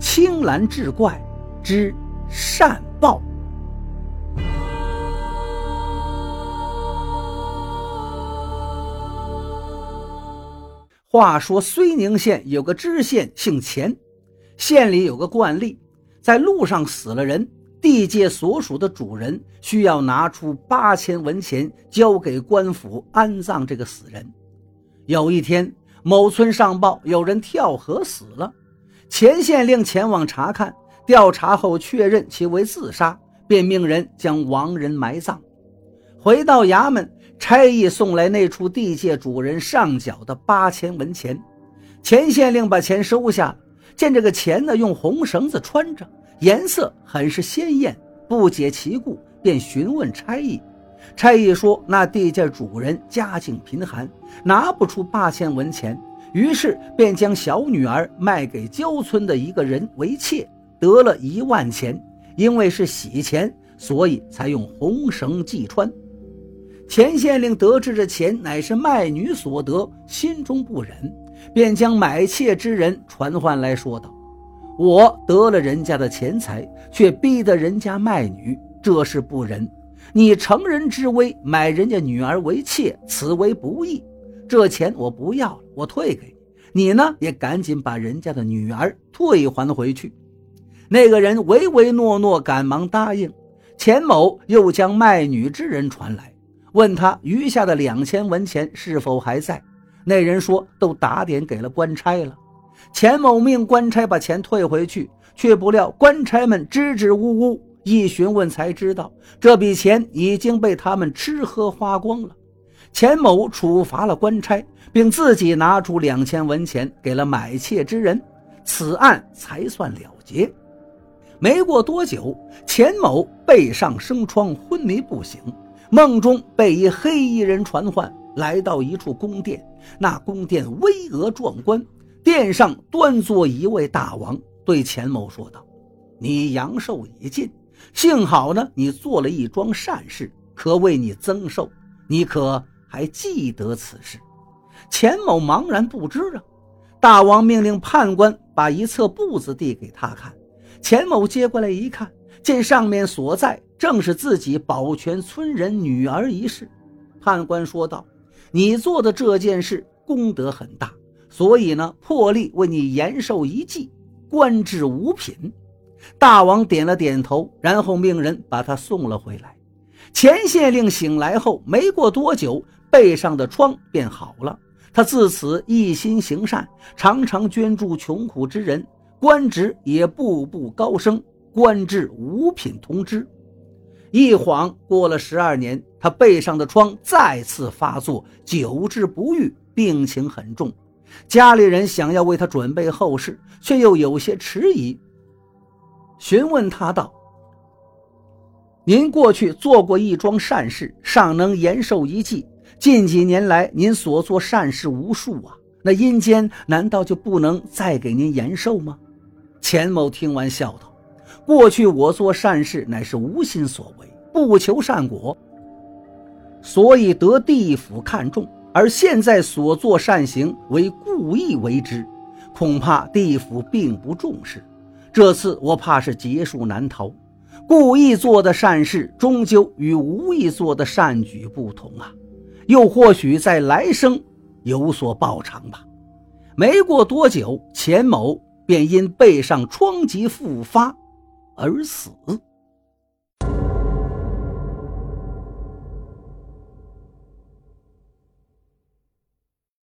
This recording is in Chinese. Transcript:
青蓝志怪之善报。话说睢宁县有个知县姓钱，县里有个惯例，在路上死了人，地界所属的主人需要拿出八千文钱交给官府安葬这个死人。有一天，某村上报有人跳河死了，钱县令前往查看，调查后确认其为自杀，便命人将亡人埋葬。回到衙门。差役送来那处地界主人上缴的八千文钱，钱县令把钱收下，见这个钱呢用红绳子穿着，颜色很是鲜艳，不解其故，便询问差役。差役说：“那地界主人家境贫寒，拿不出八千文钱，于是便将小女儿卖给郊村的一个人为妾，得了一万钱。因为是洗钱，所以才用红绳系穿。”钱县令得知这钱乃是卖女所得，心中不忍，便将买妾之人传唤来说道：“我得了人家的钱财，却逼得人家卖女，这是不仁。你乘人之危买人家女儿为妾，此为不义。这钱我不要了，我退给你。你呢，也赶紧把人家的女儿退还回去。”那个人唯唯诺诺，赶忙答应。钱某又将卖女之人传来。问他余下的两千文钱是否还在？那人说都打点给了官差了。钱某命官差把钱退回去，却不料官差们支支吾吾，一询问才知道这笔钱已经被他们吃喝花光了。钱某处罚了官差，并自己拿出两千文钱给了买妾之人，此案才算了结。没过多久，钱某背上生疮，昏迷不醒。梦中被一黑衣人传唤，来到一处宫殿。那宫殿巍峨壮观，殿上端坐一位大王，对钱某说道：“你阳寿已尽，幸好呢，你做了一桩善事，可为你增寿。你可还记得此事？”钱某茫然不知啊。大王命令判官把一册簿子递给他看，钱某接过来一看，见上面所在。正是自己保全村人女儿一事，判官说道：“你做的这件事功德很大，所以呢，破例为你延寿一季，官至五品。”大王点了点头，然后命人把他送了回来。钱县令醒来后，没过多久，背上的疮便好了。他自此一心行善，常常捐助穷苦之人，官职也步步高升，官至五品同知。一晃过了十二年，他背上的疮再次发作，久治不愈，病情很重。家里人想要为他准备后事，却又有些迟疑。询问他道：“您过去做过一桩善事，尚能延寿一季。近几年来，您所做善事无数啊，那阴间难道就不能再给您延寿吗？”钱某听完笑道。过去我做善事乃是无心所为，不求善果，所以得地府看重；而现在所做善行为故意为之，恐怕地府并不重视。这次我怕是劫数难逃。故意做的善事，终究与无意做的善举不同啊！又或许在来生有所报偿吧。没过多久，钱某便因背上疮疾复发。而死。